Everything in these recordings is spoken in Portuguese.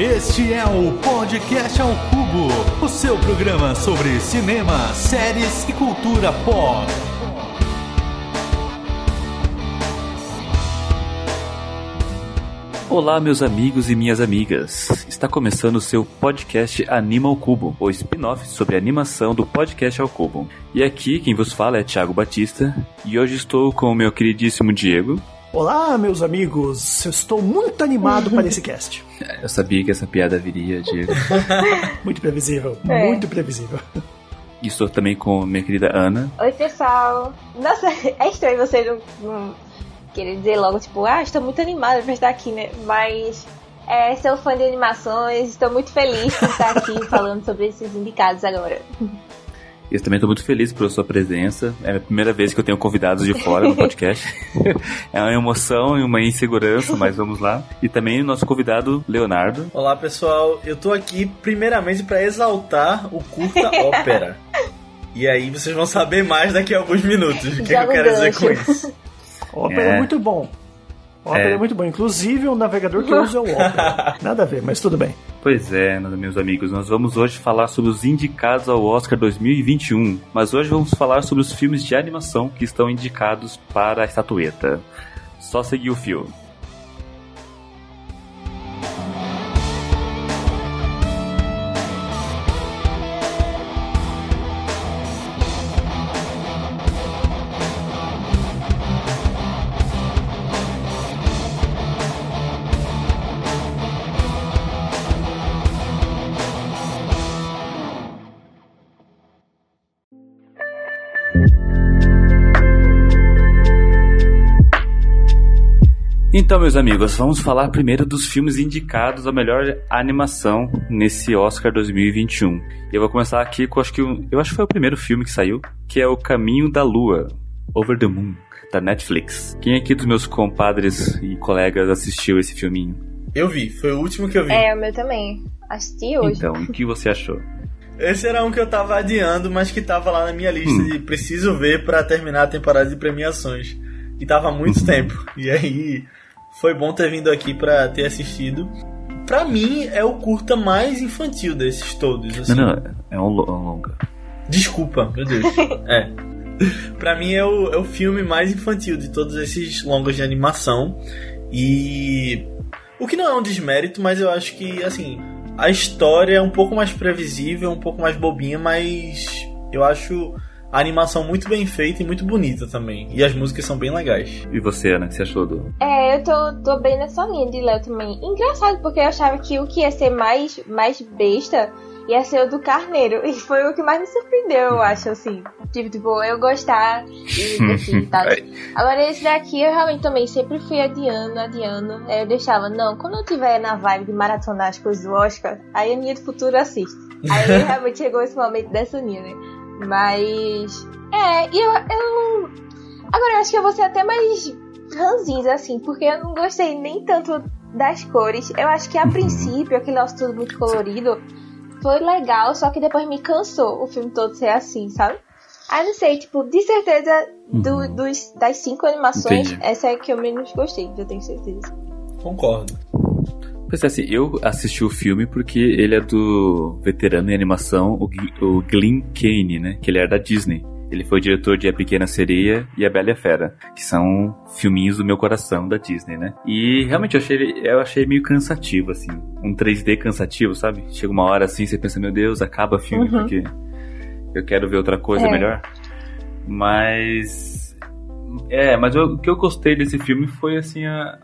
Este é o Podcast ao Cubo, o seu programa sobre cinema, séries e cultura pop. Olá, meus amigos e minhas amigas. Está começando o seu podcast Anima ao Cubo, o spin-off sobre animação do Podcast ao Cubo. E aqui quem vos fala é Thiago Batista, e hoje estou com o meu queridíssimo Diego. Olá, meus amigos. Eu estou muito animado para esse cast. Eu sabia que essa piada viria, Diego. muito previsível, É. muito previsível. E estou também com minha querida Ana. Oi, pessoal. Nossa, é estranho você não, não querer dizer logo, tipo, ah, estou muito animada pra estar aqui, né? Mas é, sou fã de animações, estou muito feliz por estar aqui falando sobre esses indicados agora. Eu também estou muito feliz pela sua presença. É a primeira vez que eu tenho convidados de fora no podcast. é uma emoção e uma insegurança, mas vamos lá. E também o nosso convidado, Leonardo. Olá pessoal, eu tô aqui primeiramente para exaltar o curta ópera. E aí vocês vão saber mais daqui a alguns minutos o que, que eu quero dizer com isso. Ópera É. é, muito bom. Ópera É. é. muito bom. Inclusive, o navegador que uso é o Opera. Nada a ver, mas tudo bem. Pois é, meus amigos, nós vamos hoje falar sobre os indicados ao Oscar 2021. Mas hoje vamos falar sobre os filmes de animação que estão indicados para a estatueta. Só seguir o fio. Então, meus amigos, vamos falar primeiro dos filmes indicados a melhor animação nesse Oscar 2021. E eu vou começar aqui com acho que um- eu acho que foi o primeiro filme que saiu, que é O Caminho da Lua, Over the Moon, da Netflix. Quem aqui dos meus compadres e colegas assistiu esse filminho? Eu vi, foi o último que eu vi. É, o meu também. Assisti hoje. Então, o que você achou? Esse era um que eu tava adiando, mas que tava lá na minha lista Hum. de preciso ver pra terminar a temporada de premiações. E tava há muito tempo. E aí foi bom ter vindo aqui pra ter assistido. Pra mim é o curta mais infantil desses todos. assim. Não, não, é um, um longa. Desculpa, meu Deus. é. Pra mim é o, é o filme mais infantil de todos esses longas de animação. E. O que não é um desmérito, mas eu acho que, assim, a história é um pouco mais previsível, um pouco mais bobinha, mas eu acho a animação muito bem feita e muito bonita também. E as músicas são bem legais. E você, Ana, o que você achou do... É, eu tô, tô bem nessa linha de Léo também. Engraçado, porque eu achava que o que ia ser mais, mais besta ia ser o do Carneiro. E foi o que mais me surpreendeu, eu acho, assim. Tipo, tipo eu gostar e assim, tal. Agora, esse daqui eu realmente também sempre fui adiando, adiando. Aí eu deixava, não, quando eu tiver na vibe de maratonar as coisas do Oscar, aí a minha do futuro assiste. Aí realmente chegou esse momento dessa linha, né? Mas. É, e eu, eu. Agora eu acho que eu vou ser até mais ranzinza, assim, porque eu não gostei nem tanto das cores. Eu acho que a princípio, aquele nosso tudo muito colorido foi legal, só que depois me cansou o filme todo ser assim, sabe? Aí não sei, tipo, de certeza do- dos, das cinco animações, Entendi. essa é a que eu menos gostei, eu tenho certeza. Concordo. Pois é, assim, eu assisti o filme porque ele é do veterano em animação, o, o Glenn Kane, né? Que ele era da Disney. Ele foi o diretor de A Pequena Sereia e A Bela e a Fera, que são filminhos do meu coração da Disney, né? E realmente eu achei, eu achei meio cansativo, assim. Um 3D cansativo, sabe? Chega uma hora assim, você pensa, meu Deus, acaba o filme Uhum. porque eu quero ver outra coisa É. melhor. Mas. É, mas eu- o que eu gostei desse filme foi, assim, a,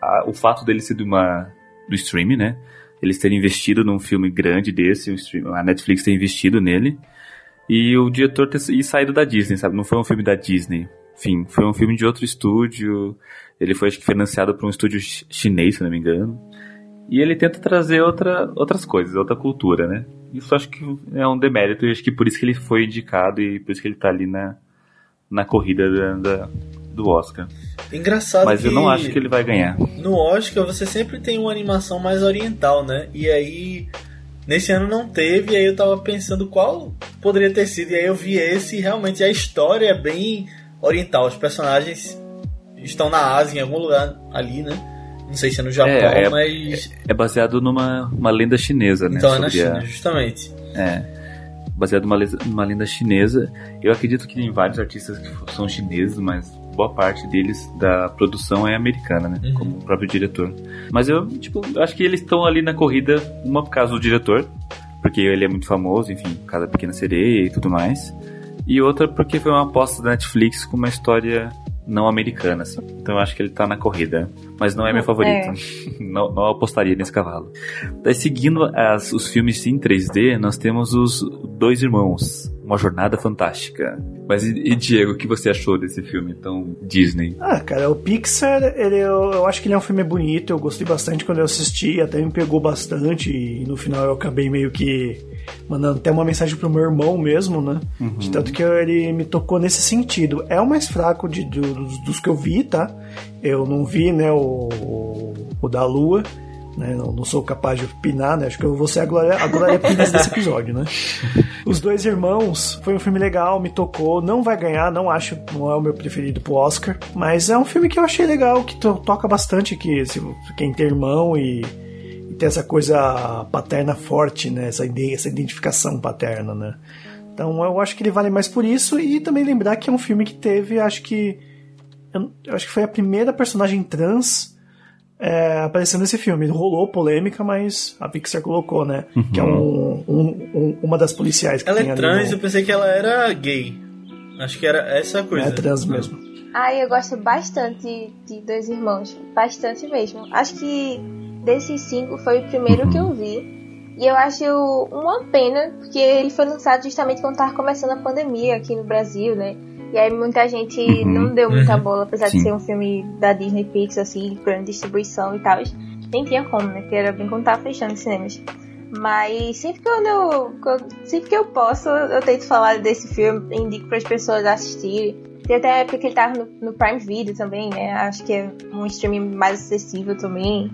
a- o fato dele ser de uma, do streaming, né? Eles terem investido num filme grande desse, o stream, a Netflix ter investido nele. E o diretor ter saído da Disney, sabe? Não foi um filme da Disney. Enfim, foi um filme de outro estúdio. Ele foi, acho que, financiado por um estúdio chi- chinês, se não me engano. E ele tenta trazer outra, outras coisas, outra cultura, né? Isso acho que é um demérito, e acho que por isso que ele foi indicado e por isso que ele tá ali na, na corrida da, da- do Oscar. Engraçado Mas eu não acho que ele vai ganhar. no Oscar você sempre tem uma animação mais oriental, né? E aí nesse ano não teve, e aí eu tava pensando qual poderia ter sido, e aí eu vi esse e realmente a história é bem oriental, os personagens estão na Ásia, em algum lugar ali, né? Não sei se é no Japão, É, é- mas. É baseado numa uma lenda chinesa, né? então é na sobre a- China, justamente. É. Baseado numa, numa lenda chinesa. Eu acredito que tem vários artistas que são chineses, mas boa parte deles da produção é americana, né? Uhum. Como o próprio diretor. Mas eu, tipo, acho que eles estão ali na corrida, uma por causa do diretor, porque ele é muito famoso, enfim, por causa da Pequena Sereia e tudo mais. E outra porque foi uma aposta da Netflix com uma história não americana, assim. Então eu acho que ele tá na corrida. Mas não é meu favorito. não, não apostaria nesse cavalo. Daí, seguindo as- os filmes em 3D, nós temos os Dois Irmãos. Uma Jornada Fantástica. Mas e, e, Diego, o que você achou desse filme tão Disney? Ah, cara, o Pixar, ele, eu, eu acho que ele é um filme bonito, eu gostei bastante quando eu assisti, até me pegou bastante, e no final eu acabei meio que mandando até uma mensagem pro meu irmão mesmo, né? De tanto que ele me tocou nesse sentido. É o mais fraco de, do- dos, dos que eu vi, tá? Eu não vi, né, o, o da Lua, né? Não, não sou capaz de opinar, né? Acho que eu vou ser a Glória, a Glória Pires desse episódio, né? Os Dois Irmãos foi um filme legal, me tocou. Não vai ganhar, não acho, não é o meu preferido pro Oscar. Mas é um filme que eu achei legal, que to- toca bastante, que se, quem tem irmão e, e tem essa coisa paterna forte, né? Essa, ide- essa identificação paterna, né? Então eu acho que ele vale mais por isso. E também lembrar que é um filme que teve, acho que. Eu acho que foi a primeira personagem trans é, aparecendo nesse filme. Rolou polêmica, mas a Pixar colocou, né? Que é um, um- um- uma das policiais que Ela tem é trans, no- eu pensei que ela era gay. Acho que era essa a coisa. É trans mesmo. Ai, eu gosto bastante de, de Dois Irmãos. Bastante mesmo. Acho que desses cinco foi o primeiro que eu vi. E eu acho uma pena, porque ele foi lançado justamente quando tava começando a pandemia aqui no Brasil, né? E aí muita gente Uhum. não deu muita Uhum. bola, apesar Sim. de ser um filme da Disney Pixar, assim, grande distribuição e tal. Nem tinha como, né? Porque era bem quando tava fechando os cinemas. Mas sempre que eu, sempre que eu posso, eu tento falar desse filme, indico para as pessoas assistirem. Tem até época que ele tava no, no Prime Video também, né? Acho que é um streaming mais acessível também.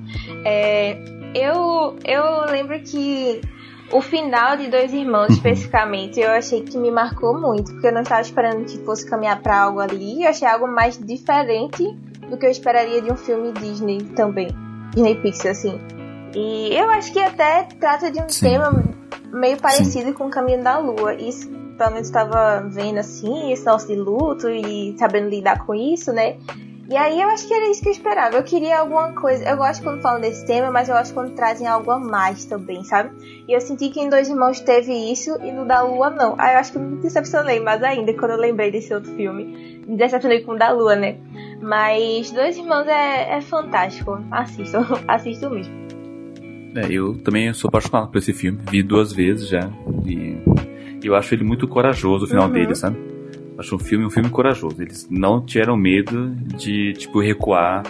É, eu, eu lembro que o final de Dois Irmãos, especificamente, eu achei que me marcou muito, porque eu não estava esperando que fosse caminhar para algo ali. Eu achei algo mais diferente do que eu esperaria de um filme Disney também. Disney Pixar, assim. E eu acho que até trata de um Sim. tema meio parecido com o Caminho da Lua. Isso, pelo menos, estava vendo assim, esse nosso de luto e sabendo lidar com isso, né? E aí eu acho que era isso que eu esperava. Eu queria alguma coisa. Eu gosto quando falam desse tema, mas eu gosto quando trazem algo a mais também, sabe? E eu senti que em Dois Irmãos teve isso e no da Lua não. Aí eu acho que eu me decepcionei mais ainda quando eu lembrei desse outro filme. Me decepcionei com o da Lua, né? Mas Dois Irmãos é, é fantástico. Assistam, assistam mesmo. É, eu também sou apaixonado por esse filme. Vi duas vezes já. E eu acho ele muito corajoso o final Uhum. dele, sabe? Acho um filme um filme corajoso. Eles não tiveram medo de, tipo, recuar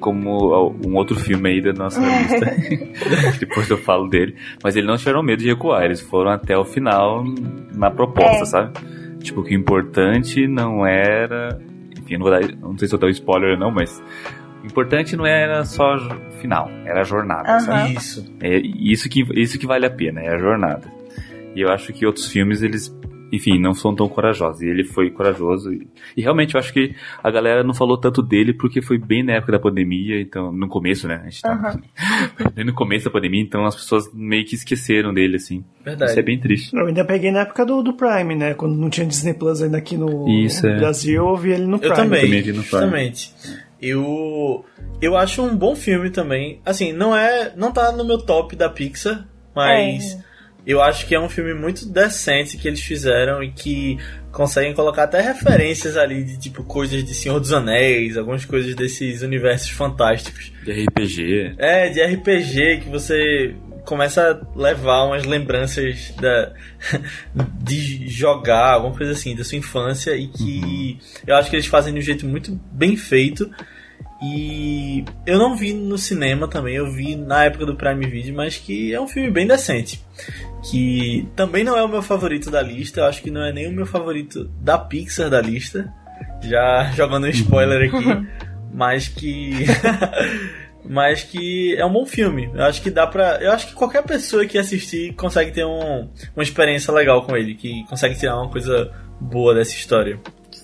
como um outro filme aí da nossa lista. Depois eu falo dele. Mas eles não tiveram medo de recuar. Eles foram até o final na proposta, É. sabe? Tipo, que o importante não era. Enfim, eu não, vou dar, não sei se eu dou spoiler ou não, mas. O importante não era só o final, era a jornada, Aham. sabe? Isso. É isso que, isso que vale a pena, é a jornada. E eu acho que outros filmes, eles, enfim, não são tão corajosos. E ele foi corajoso. E, e realmente eu acho que a galera não falou tanto dele porque foi bem na época da pandemia, então, no começo, né? A gente tá bem no começo da pandemia, então as pessoas meio que esqueceram dele, assim. Verdade. Isso é bem triste. Eu ainda peguei na época do, do Prime, né? Quando não tinha Disney Plus ainda aqui no Isso, é. Brasil, eu vi ele no Prime. Eu também, também vi no Prime. justamente. Eu eu acho um bom filme também. Assim, não é, não tá no meu top da Pixar, mas É. eu acho que é um filme muito decente que eles fizeram e que conseguem colocar até referências ali de tipo coisas de Senhor dos Anéis, algumas coisas desses universos fantásticos. De RPG. É, de RPG que você começa a levar umas lembranças da, de jogar, alguma coisa assim, da sua infância e que eu acho que eles fazem de um jeito muito bem feito. E eu não vi no cinema também, eu vi na época do Prime Video, mas que é um filme bem decente. Que também não é o meu favorito da lista, eu acho que não é nem o meu favorito da Pixar da lista. Já jogando um spoiler aqui, mas que mas que é um bom filme. Eu acho que dá pra. Eu acho que qualquer pessoa que assistir consegue ter um, uma experiência legal com ele, que consegue tirar uma coisa boa dessa história.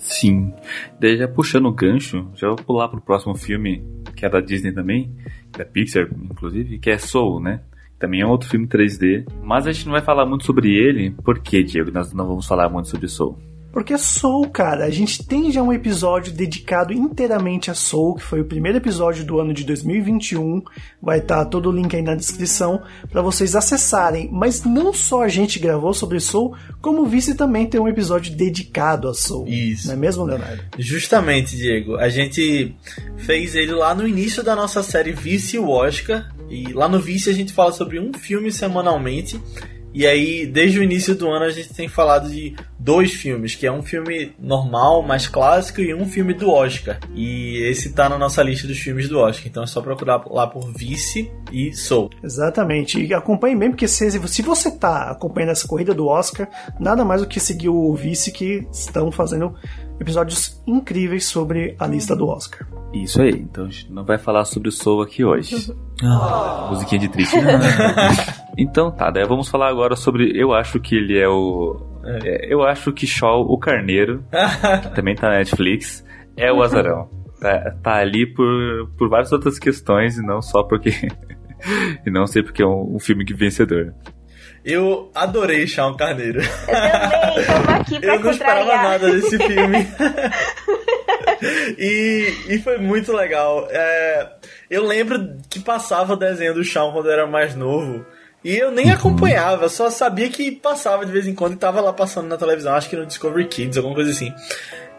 Sim. Daí já puxando o gancho, já vou pular pro próximo filme, que é da Disney também, da Pixar, inclusive, que é Soul, né? Também é outro filme 3D. Mas a gente não vai falar muito sobre ele. Por quê, Diego? Nós não vamos falar muito sobre Soul. Porque Soul, cara, a gente tem já um episódio dedicado inteiramente a Soul, que foi o primeiro episódio do ano de 2021. Vai estar tá todo o link aí na descrição para vocês acessarem. Mas não só a gente gravou sobre Soul, como o Vice também tem um episódio dedicado a Soul. Isso. Não é mesmo, Leonardo? Justamente, Diego. A gente fez ele lá no início da nossa série Vice e o Oscar. E lá no Vice a gente fala sobre um filme semanalmente. E aí, desde o início do ano, a gente tem falado de dois filmes, que é um filme normal, mais clássico, e um filme do Oscar. E esse tá na nossa lista dos filmes do Oscar. Então é só procurar lá por Vice e Soul. Exatamente. E acompanhe bem, porque se, se você tá acompanhando essa corrida do Oscar, nada mais do que seguir o Vice que estão fazendo episódios incríveis sobre a lista do Oscar. Isso aí, então a gente não vai falar sobre o Soul aqui hoje. Ah, musiquinha de triste. então tá, daí vamos falar agora sobre. Eu acho que ele é o. É, eu acho que Shaw, o Carneiro, que também tá na Netflix, é o Azarão. Tá, tá ali por, por várias outras questões e não só porque. e não sei porque é um, um filme que vencedor. Eu adorei Shawn Carneiro. Eu também, estamos aqui pra Eu não esperava nada desse filme. E, e foi muito legal. É, eu lembro que passava desenho do Shawn quando eu era mais novo. E eu nem acompanhava, só sabia que passava de vez em quando e tava lá passando na televisão, acho que no Discovery Kids, alguma coisa assim.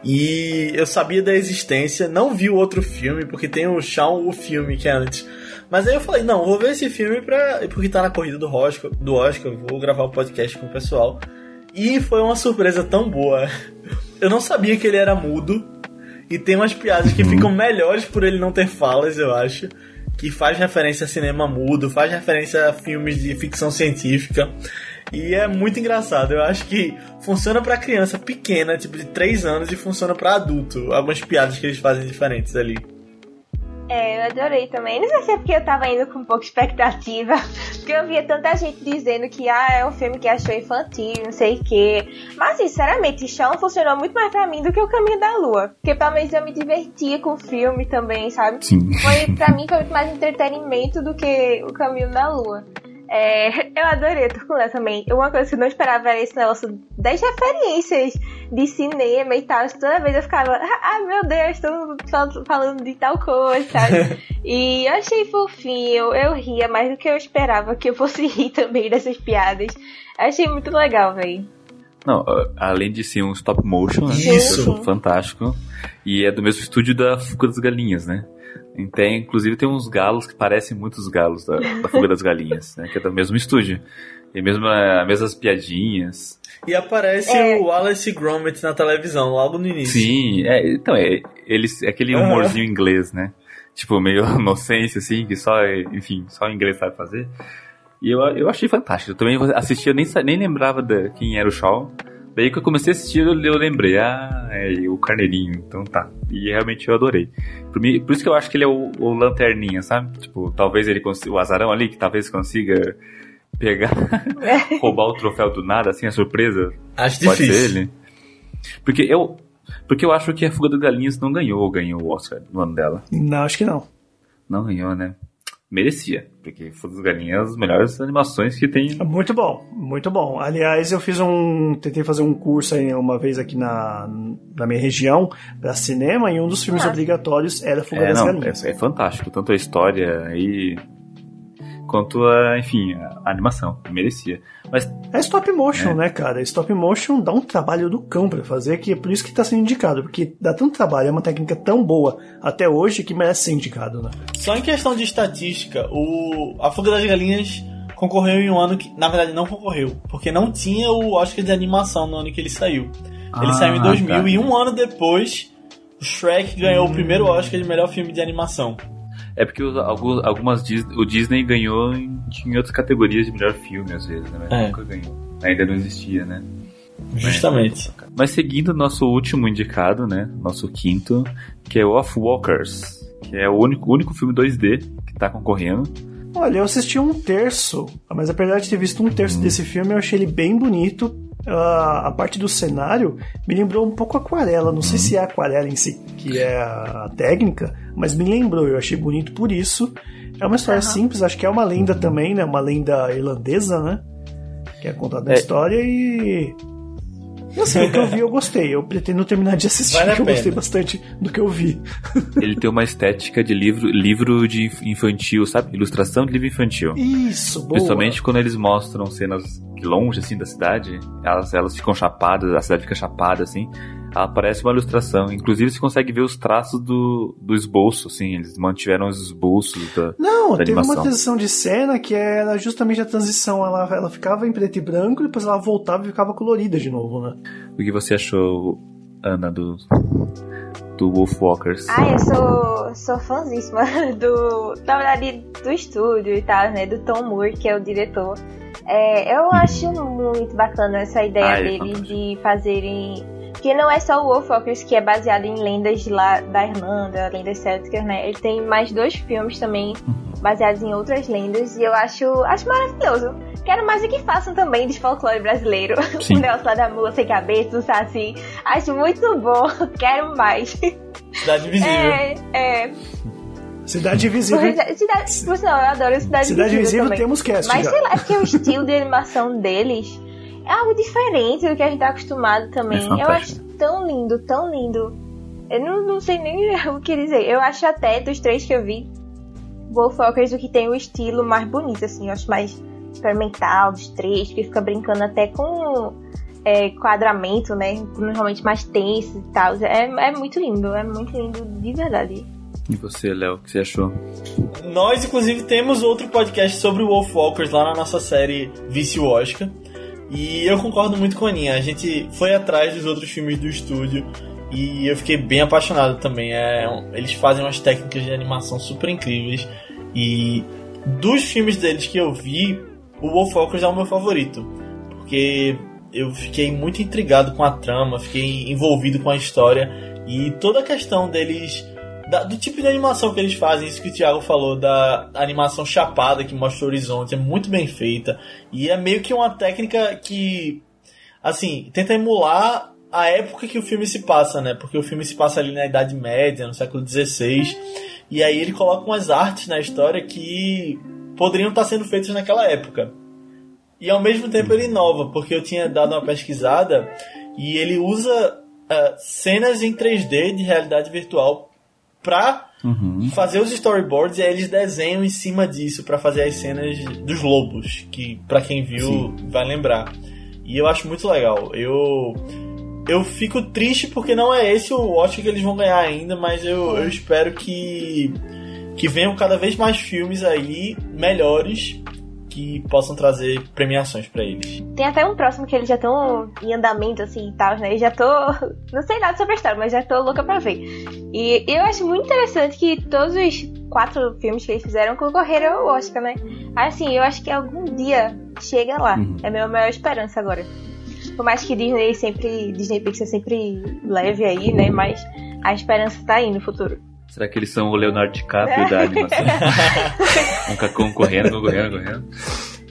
E eu sabia da existência, não vi o outro filme, porque tem o Shawn, o filme que é antes. Mas aí eu falei, não, vou ver esse filme pra, porque tá na corrida do Oscar, do Oscar, vou gravar um podcast com o pessoal. E foi uma surpresa tão boa. Eu não sabia que ele era mudo. E tem umas piadas que ficam melhores por ele não ter falas, eu acho. Que faz referência a cinema mudo, faz referência a filmes de ficção científica. E é muito engraçado. Eu acho que funciona para criança pequena, tipo de 3 anos, e funciona para adulto. Algumas piadas que eles fazem diferentes ali. É, eu adorei também. Não sei se é porque eu tava indo com um pouco de expectativa. Porque eu via tanta gente dizendo que ah, é um filme que achou infantil, não sei o quê. Mas, sinceramente, Chão funcionou muito mais pra mim do que o Caminho da Lua. Porque pelo menos eu me divertia com o filme também, sabe? Sim. Foi, pra mim foi muito mais entretenimento do que o Caminho da Lua. É, eu adorei o Turculé também. Uma coisa que eu não esperava era esse negócio das referências de cinema e tal. Toda vez eu ficava, ah, meu Deus, estou falando de tal coisa, sabe? e eu achei fofinho, eu ria mais do que eu esperava que eu fosse rir também dessas piadas. Eu achei muito legal, velho. Não, além de ser um stop motion, né? Isso. fantástico. E é do mesmo estúdio da Fuga das Galinhas, né? Tem, inclusive tem uns galos que parecem muitos galos da, da Fuga das Galinhas, né? Que é do mesmo estúdio. E mesmo as mesmas piadinhas. E aparece é. o Wallace Gromit na televisão, logo no início. Sim, é, então, é, eles, é aquele humorzinho uhum. inglês, né? Tipo, meio inocência, assim, que só, enfim, só o inglês sabe fazer. E eu, eu achei fantástico. Eu também assistia, nem, nem lembrava de quem era o Shaw. Daí que eu comecei a assistir, eu, eu lembrei, ah, é o Carneirinho, então tá. E realmente eu adorei. Por, mim, por isso que eu acho que ele é o, o lanterninha, sabe? Tipo, talvez ele consiga, o azarão ali, que talvez consiga pegar, roubar o troféu do nada, assim, a surpresa. Acho pode difícil. ser ele. Porque eu, porque eu acho que a Fuga das Galinhas não ganhou ou ganhou o Oscar no ano dela. Não, acho que não. Não ganhou, né? Merecia, porque Fuga das Galinhas as melhores animações que tem. Muito bom, muito bom. Aliás, eu fiz um. Tentei fazer um curso aí uma vez aqui na, na minha região para cinema e um dos filmes ah. obrigatórios era Fuga é, das não, Galinhas. É, é, fantástico, tanto a história e quanto a, enfim, a animação, merecia. Mas é stop motion, é. né, cara? Stop motion dá um trabalho do cão para fazer, que é por isso que tá sendo indicado, porque dá tanto trabalho, é uma técnica tão boa até hoje que merece ser indicado, né? Só em questão de estatística, o a Fuga das Galinhas concorreu em um ano que, na verdade, não concorreu, porque não tinha o Oscar de animação no ano que ele saiu. Ele ah, saiu em 2000 tá. e um ano depois o Shrek ganhou hum. o primeiro Oscar de melhor filme de animação. É porque os, alguns, algumas o Disney ganhou em, em outras categorias de melhor filme, às vezes, né? Mas é. nunca ganhou. Ainda não existia, né? Justamente. Mas, mas seguindo nosso último indicado, né? Nosso quinto, que é Off Walkers, que é o único, único filme 2D que tá concorrendo. Olha, eu assisti um terço, mas apesar de ter visto um terço hum. desse filme, eu achei ele bem bonito. Uh, a parte do cenário me lembrou um pouco aquarela. Não sei se é aquarela em si, que é a técnica, mas me lembrou. Eu achei bonito por isso. É uma história uhum. simples, acho que é uma lenda também, né? Uma lenda irlandesa, né? Que é contada a é. história e e assim, o que eu vi eu gostei. Eu pretendo terminar de assistir, vale porque eu gostei bastante do que eu vi. Ele tem uma estética de livro, livro de infantil, sabe? Ilustração de livro infantil. Isso, boa. Principalmente quando eles mostram cenas longe, assim, da cidade. Elas, elas ficam chapadas, a cidade fica chapada, assim aparece uma ilustração. Inclusive, você consegue ver os traços do, do esboço, assim. Eles mantiveram os esboços da. Não, da teve animação. uma transição de cena que era justamente a transição. Ela, ela ficava em preto e branco, depois ela voltava e ficava colorida de novo, né? O que você achou, Ana, do. Do Wolfwalkers. Ah, eu sou, sou fãzíssima do. Na verdade, do estúdio e tal, né? Do Tom Moore, que é o diretor. É, eu acho muito bacana essa ideia ah, é deles de fazerem que não é só o Wolfwalkers que é baseado em lendas lá da Irlanda, lendas célticas, né? Ele tem mais dois filmes também uhum. baseados em outras lendas e eu acho, acho maravilhoso. Quero mais o que façam também de folclore brasileiro. Sim. o negócio lá da mula sem cabeça, do saci. Acho muito bom. Quero mais. Cidade Invisível. É, é. Cidade Invisível. Cidade, por sinal, eu adoro Cidade, Cidade Invisível. Invisível também. temos cast. Mas já. sei lá, é porque o estilo de animação deles é algo diferente do que a gente tá acostumado também. É eu acho tão lindo, tão lindo. Eu não, não sei nem o que dizer. Eu acho até dos três que eu vi, Wolfwalkers o que tem o estilo mais bonito, assim. Eu acho mais experimental dos três, que fica brincando até com é, quadramento, né? Normalmente mais tenso e tal. É, é muito lindo, é muito lindo de verdade. E você, Léo, o que você achou? Nós, inclusive, temos outro podcast sobre o Wolfwalkers lá na nossa série Vice Oscar. E eu concordo muito com a Aninha. A gente foi atrás dos outros filmes do estúdio e eu fiquei bem apaixonado também. É, eles fazem umas técnicas de animação super incríveis. E dos filmes deles que eu vi, o Wolfwalkers é o meu favorito. Porque eu fiquei muito intrigado com a trama, fiquei envolvido com a história e toda a questão deles da, do tipo de animação que eles fazem, isso que o Thiago falou, da animação chapada que mostra o horizonte, é muito bem feita. E é meio que uma técnica que, assim, tenta emular a época que o filme se passa, né? Porque o filme se passa ali na Idade Média, no século XVI. E aí ele coloca umas artes na história que poderiam estar sendo feitas naquela época. E ao mesmo tempo ele inova, porque eu tinha dado uma pesquisada e ele usa uh, cenas em 3D de realidade virtual pra uhum. fazer os storyboards e aí eles desenham em cima disso para fazer as cenas dos lobos, que para quem viu Sim. vai lembrar. E eu acho muito legal. Eu eu fico triste porque não é esse o Oscar que eles vão ganhar ainda, mas eu, eu espero que que venham cada vez mais filmes aí melhores que possam trazer premiações para eles. Tem até um próximo que eles já estão em andamento, assim, e tal, né? E já tô... Não sei nada sobre a história, mas já tô louca pra ver. E eu acho muito interessante que todos os quatro filmes que eles fizeram concorreram ao Oscar, né? Assim, eu acho que algum dia chega lá. Uhum. É a minha maior esperança agora. Por mais que Disney sempre... Disney Pixar sempre leve aí, né? Mas a esperança tá aí no futuro. Será que eles são o Leonardo DiCaprio da animação? um cacão correndo, correndo, correndo.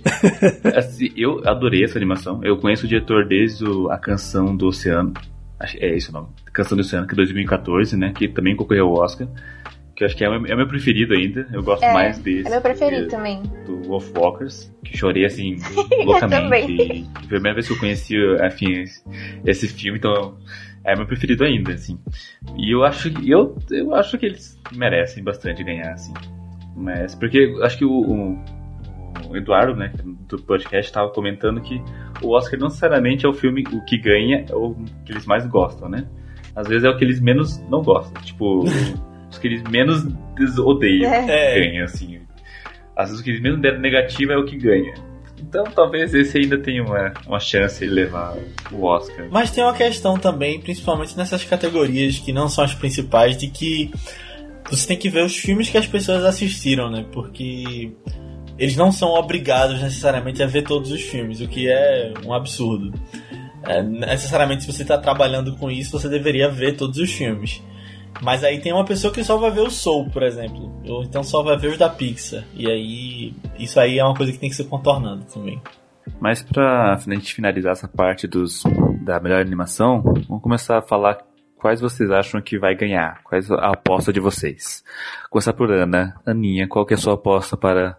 Assim, eu adorei essa animação. Eu conheço o diretor desde o, a canção do Oceano. É isso o nome. Canção do Oceano, que é 2014, né? Que também concorreu ao Oscar. Que eu acho que é o meu, é o meu preferido ainda. Eu gosto é, mais desse. É meu preferido também. Do Wolfwalkers. Que chorei assim, loucamente. Foi a primeira vez que eu conheci, enfim, esse, filme, então é meu preferido ainda, assim. E eu acho que eu, eu acho que eles merecem bastante ganhar, assim. Mas porque acho que o, o, o Eduardo, né, do podcast, estava comentando que o Oscar não necessariamente é o filme o que ganha, é o que eles mais gostam, né? Às vezes é o que eles menos não gostam, tipo os que eles menos odeiam é. ganha, assim. Às vezes o que eles menos deram negativo é o que ganha. Então talvez esse ainda tenha uma, uma chance de levar o Oscar. Mas tem uma questão também, principalmente nessas categorias que não são as principais, de que você tem que ver os filmes que as pessoas assistiram, né? Porque eles não são obrigados necessariamente a ver todos os filmes, o que é um absurdo. É, necessariamente, se você está trabalhando com isso, você deveria ver todos os filmes. Mas aí tem uma pessoa que só vai ver o Soul, por exemplo. Ou então só vai ver os da Pixar. E aí, isso aí é uma coisa que tem que ser contornando também. Mas pra a gente finalizar essa parte dos, da melhor animação, vamos começar a falar quais vocês acham que vai ganhar? Quais a aposta de vocês? Começar por Ana. Aninha, qual que é a sua aposta para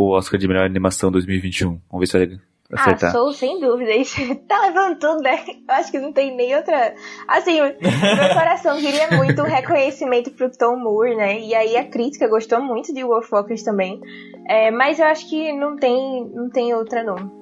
o Oscar de melhor animação 2021? Vamos ver se vai acertar. Ah, Soul, sem dúvida. Isso tá levando tudo, né? Eu acho que não tem nem outra. Assim, meu coração queria muito reconhecimento pro Tom Moore, né? E aí a crítica gostou muito de Wolfwalkers também. É, mas eu acho que não tem, não tem outra, não.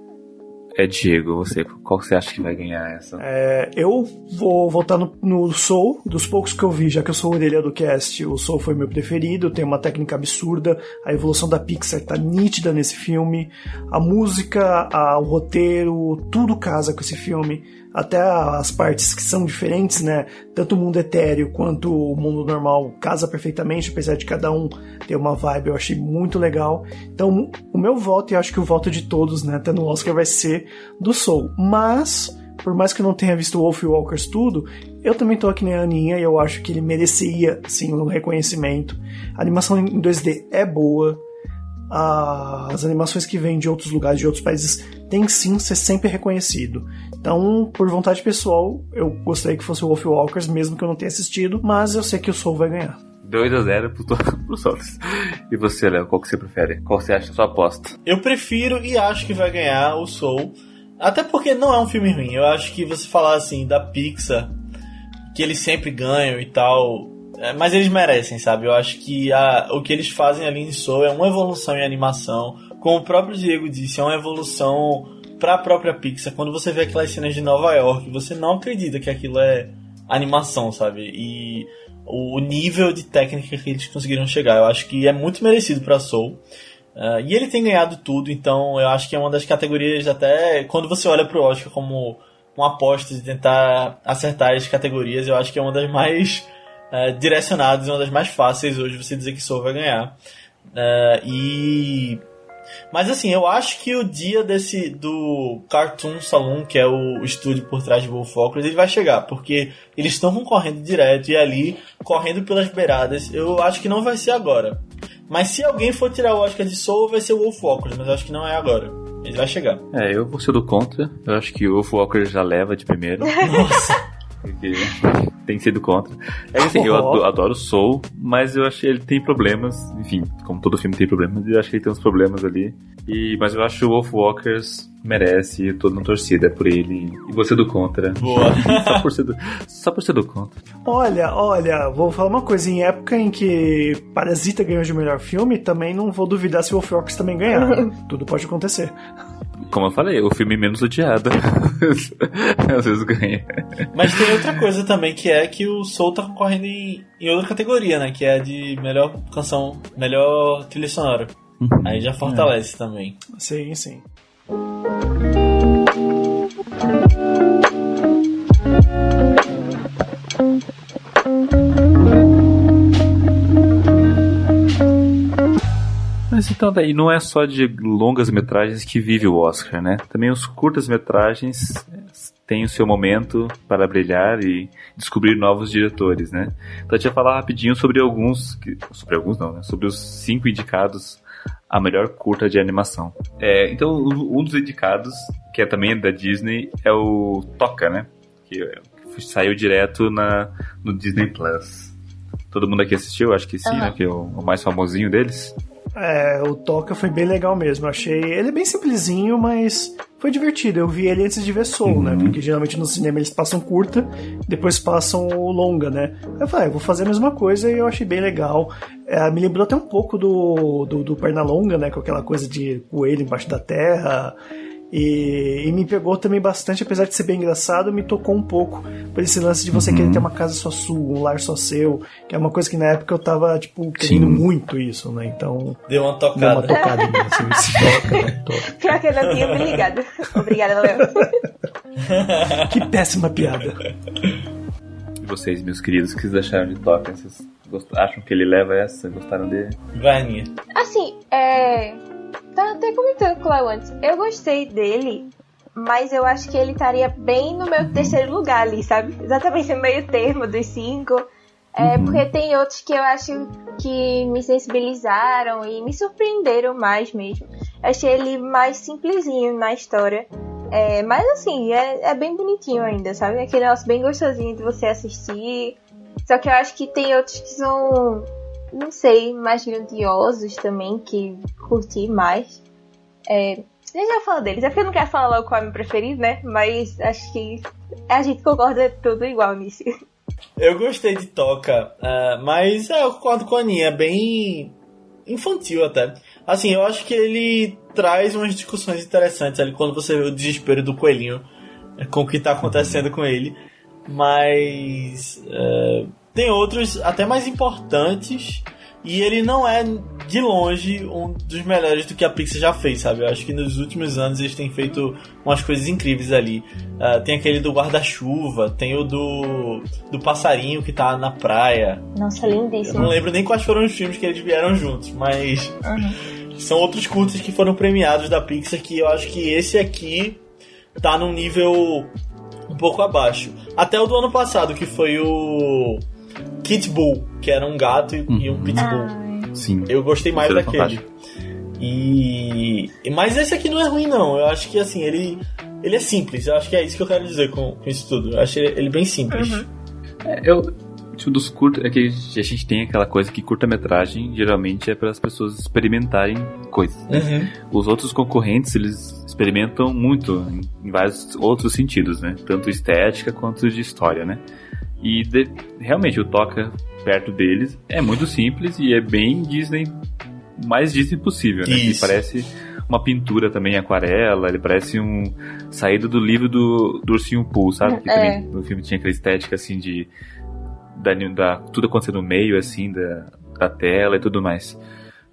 É Diego, você, qual você acha que vai ganhar essa? É, eu vou votar no, no, Soul, dos poucos que eu vi, já que eu sou orelha do cast, o Soul foi meu preferido, tem uma técnica absurda, a evolução da Pixar tá nítida nesse filme, a música, a, o roteiro, tudo casa com esse filme até as partes que são diferentes, né? Tanto o mundo etéreo quanto o mundo normal casa perfeitamente, apesar de cada um ter uma vibe, eu achei muito legal. Então, o meu voto, e acho que o voto de todos, né, até no Oscar, vai ser do Soul. Mas, por mais que eu não tenha visto Wolf Walkers tudo, eu também tô aqui na Aninha e eu acho que ele mereceria, sim, um reconhecimento. A animação em 2D é boa, as animações que vêm de outros lugares, de outros países, tem sim ser sempre reconhecido. Então, por vontade pessoal, eu gostaria que fosse o Wolf Walkers, mesmo que eu não tenha assistido, mas eu sei que o Soul vai ganhar. 2x0 pro, pro Solos. E você, Léo, qual que você prefere? Qual você acha a sua aposta? Eu prefiro e acho que vai ganhar o Soul. Até porque não é um filme ruim. Eu acho que você falar assim da Pixar, que eles sempre ganham e tal, é, mas eles merecem, sabe? Eu acho que a, o que eles fazem ali em Soul é uma evolução em animação. Como o próprio Diego disse, é uma evolução para a própria Pixar. Quando você vê aquelas cenas de Nova York, você não acredita que aquilo é animação, sabe? E o nível de técnica que eles conseguiram chegar, eu acho que é muito merecido para Soul. Uh, e ele tem ganhado tudo, então eu acho que é uma das categorias até quando você olha pro Oscar como uma aposta de tentar acertar as categorias, eu acho que é uma das mais uh, direcionadas, uma das mais fáceis hoje você dizer que Soul vai ganhar. Uh, e mas assim, eu acho que o dia desse do Cartoon Saloon, que é o estúdio por trás de Wolfwalkers, ele vai chegar, porque eles estão concorrendo direto e ali correndo pelas beiradas. Eu acho que não vai ser agora. Mas se alguém for tirar o Oscar de Soul, vai ser o Wolfwalkers, mas eu acho que não é agora. Ele vai chegar. É, eu vou ser do contra. Eu acho que o Wolfwalkers já leva de primeiro. Nossa. Porque tem sido contra. É assim, eu adoro, adoro Soul, mas eu achei ele tem problemas. Enfim, como todo filme tem problemas, eu acho que ele tem uns problemas ali. E, mas eu acho que o Wolf Walkers merece toda uma torcida por ele. E você do contra. Boa. só, por ser do, só por ser do contra. Olha, olha, vou falar uma coisa. Em época em que Parasita ganhou de melhor filme, também não vou duvidar se o Wolf Walkers também ganhar. Tudo pode acontecer como eu falei, o filme menos odiado. Às vezes ganha. Mas tem outra coisa também, que é que o Soul tá concorrendo em, em outra categoria, né? Que é de melhor canção, melhor trilha sonora. Uhum. Aí já fortalece é. também. Sim, sim. Mas então daí não é só de longas metragens que vive o Oscar, né? Também os curtas metragens têm o seu momento para brilhar e descobrir novos diretores, né? Então a gente vai falar rapidinho sobre alguns, sobre alguns não, né? Sobre os cinco indicados a melhor curta de animação. É, então um dos indicados, que é também da Disney, é o Toca, né? Que, que saiu direto na, no Disney Plus. Todo mundo aqui assistiu? Acho que sim, uhum. né? Que é o, o mais famosinho deles. É, o Toca foi bem legal mesmo. Eu achei. Ele é bem simplesinho, mas foi divertido. Eu vi ele antes de ver Soul, né? uhum. né? Porque geralmente no cinema eles passam curta, depois passam o longa, né? Eu falei, ah, eu vou fazer a mesma coisa e eu achei bem legal. É, me lembrou até um pouco do, do, do Pernalonga, né? Com aquela coisa de coelho embaixo da terra. E, e, me pegou também bastante, apesar de ser bem engraçado, me tocou um pouco por esse lance de você uhum. querer ter uma casa só sua, um lar só seu, que é uma coisa que na época eu tava, tipo, querendo Sim. muito isso, né? Então. Deu uma tocada. Deu uma tocada em mim, assim, se toca, né? Pior que eu não tinha me ligado. Obrigada, Léo. que péssima piada. E vocês, meus queridos, que vocês acharam de Toca? Vocês acham que ele leva essa? Gostaram dele? Vai, Aninha. Assim, é Tava até comentando com o Léo antes. Eu gostei dele, mas eu acho que ele estaria bem no meu terceiro lugar ali, sabe? Exatamente no meio termo dos cinco. É, uhum. Porque tem outros que eu acho que me sensibilizaram e me surpreenderam mais mesmo. Eu achei ele mais simplesinho na história. É, mas assim, é, é bem bonitinho ainda, sabe? Aquele negócio bem gostosinho de você assistir. Só que eu acho que tem outros que são, não sei, mais grandiosos também, que curti mais. É, eu já falo deles, é porque eu não quero falar logo qual é meu preferido, né? Mas acho que a gente concorda tudo igual nisso. Eu gostei de Toca, uh, mas é, eu concordo com a Aninha, é bem infantil até. Assim, eu acho que ele traz umas discussões interessantes ali quando você vê o desespero do coelhinho é, com o que está acontecendo com ele. Mas uh, tem outros até mais importantes e ele não é de longe um dos melhores do que a Pixar já fez, sabe? Eu acho que nos últimos anos eles têm feito umas coisas incríveis ali. Uh, tem aquele do guarda-chuva, tem o do, do passarinho que tá na praia. Nossa, lindíssimo. Eu não lembro nem quais foram os filmes que eles vieram juntos, mas uhum. são outros curtos que foram premiados da Pixar que eu acho que esse aqui tá num nível um pouco abaixo. Até o do ano passado, que foi o Kit Bull, que era um gato e, uhum. e um uhum. pitbull. Ah. Sim. Eu gostei mais daquele. E mas esse aqui não é ruim não. Eu acho que assim, ele ele é simples. Eu acho que é isso que eu quero dizer com, com isso tudo. Eu acho ele, ele bem simples. Uhum. É, eu tipo, dos curtos é que a gente tem aquela coisa que curta-metragem geralmente é para as pessoas experimentarem coisas. Né? Uhum. Os outros concorrentes eles experimentam muito em, em vários outros sentidos, né? Tanto estética quanto de história, né? E de, realmente o toca perto deles é muito simples e é bem Disney, mais Disney possível, né? Ele parece uma pintura também aquarela, ele parece um saído do livro do, do Ursinho Pooh, sabe? Que é. também no filme tinha aquela estética assim de da, da, tudo acontecendo no meio assim da, da tela e tudo mais.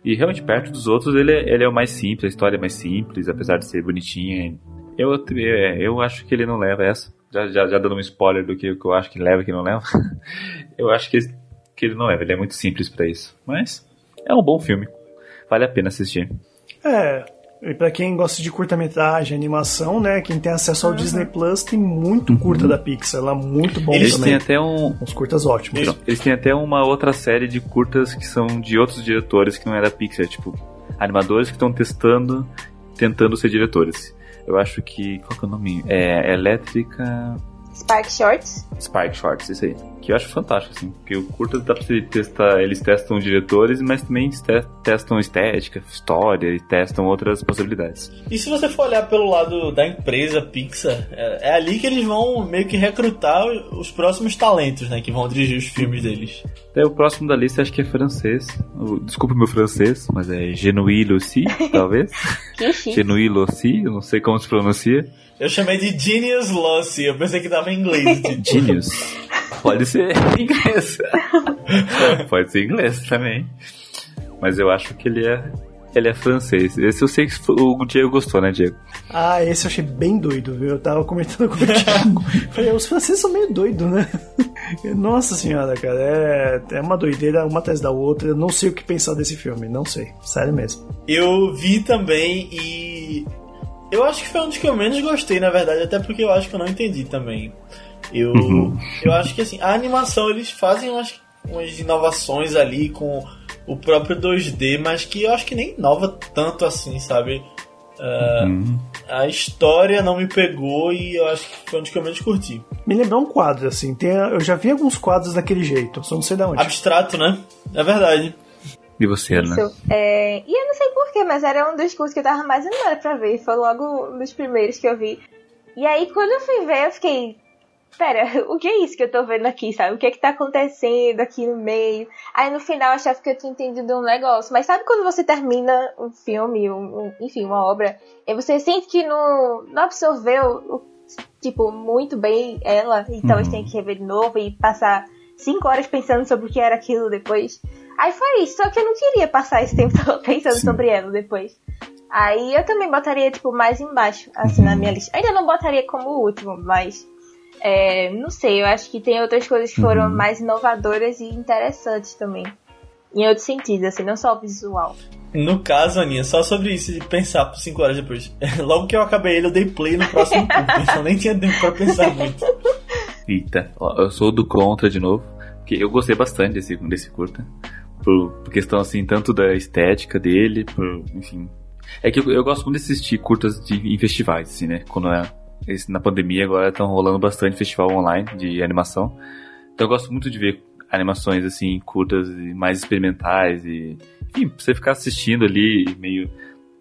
E realmente perto dos outros ele, é, ele é o mais simples, a história é mais simples, apesar de ser bonitinha. Eu, eu acho que ele não leva essa já, já, já dando um spoiler do que, que eu acho que leva e que não leva, eu acho que, que ele não leva, ele é muito simples para isso. Mas é um bom filme, vale a pena assistir. É, e pra quem gosta de curta-metragem, animação, né? Quem tem acesso ao uhum. Disney Plus tem muito uhum. curta da Pixar lá, muito bom Eles também. têm até um. Uns curtas ótimos. Eles, eles têm até uma outra série de curtas que são de outros diretores que não é da Pixar, tipo, animadores que estão testando, tentando ser diretores. Eu acho que. Qual que é o nome? É Elétrica. Spark Shorts. Spark Shorts, isso aí. Que eu acho fantástico, assim. Porque o curta dá pra você testar. Eles testam diretores, mas também testam estética, história e testam outras possibilidades. E se você for olhar pelo lado da empresa Pixar, é, é ali que eles vão meio que recrutar os próximos talentos, né? Que vão dirigir os filmes deles. É, o próximo da lista acho que é francês. Desculpa o meu francês, mas é Genouille Lucy, talvez. Genouille Lucy, não sei como se pronuncia. Eu chamei de Genius Lossy, eu pensei que dava em inglês. Genius. Pode ser em inglês. Pode ser em inglês também. Mas eu acho que ele é ele é francês. Esse eu sei que o Diego gostou, né, Diego? Ah, esse eu achei bem doido, viu? Eu tava comentando com o Diego. Falei, os franceses são meio doidos, né? Nossa senhora, cara, é, é uma doideira uma atrás da outra. Eu não sei o que pensar desse filme, não sei. Sério mesmo. Eu vi também e eu acho que foi um dos que eu menos gostei, na verdade, até porque eu acho que eu não entendi também. Eu, uhum. eu acho que assim, a animação eles fazem umas, umas inovações ali com o próprio 2D, mas que eu acho que nem inova tanto assim, sabe? Uh, uhum. A história não me pegou e eu acho que foi um dos que eu menos curti. Me lembrou um quadro, assim. Tem, eu já vi alguns quadros daquele jeito, só não sei de onde. Abstrato, né? É verdade. E você, Ana? É, e eu não sei porquê, mas era um dos cursos que eu tava mais animada pra ver. Foi logo um dos primeiros que eu vi. E aí, quando eu fui ver, eu fiquei. Pera, o que é isso que eu tô vendo aqui, sabe? O que é que tá acontecendo aqui no meio? Aí no final eu achava que eu tinha entendido um negócio. Mas sabe quando você termina um filme, um, um, enfim, uma obra, e você sente que não, não absorveu, tipo, muito bem ela, e talvez uhum. tenha que rever de novo e passar cinco horas pensando sobre o que era aquilo depois. Aí foi isso, só que eu não queria passar esse tempo pensando Sim. sobre ela depois. Aí eu também botaria, tipo, mais embaixo, assim, uhum. na minha lista. Ainda não botaria como o último, mas. É, não sei, eu acho que tem outras coisas que foram uhum. mais inovadoras e interessantes também. Em outros sentidos, assim, não só o visual. No caso, Aninha, só sobre isso de pensar por 5 horas depois. Logo que eu acabei ele, eu dei play no próximo ponto. então nem tinha tempo pra pensar muito. Eita, eu sou do contra de novo. Porque eu gostei bastante desse, desse curta por, questão assim tanto da estética dele, por, enfim, É que eu, eu, gosto muito de assistir curtas de, em festivais, assim, né? Quando é. Na pandemia agora estão rolando bastante festival online de animação. Então eu gosto muito de ver animações assim, curtas e mais experimentais e. Enfim, pra você ficar assistindo ali meio.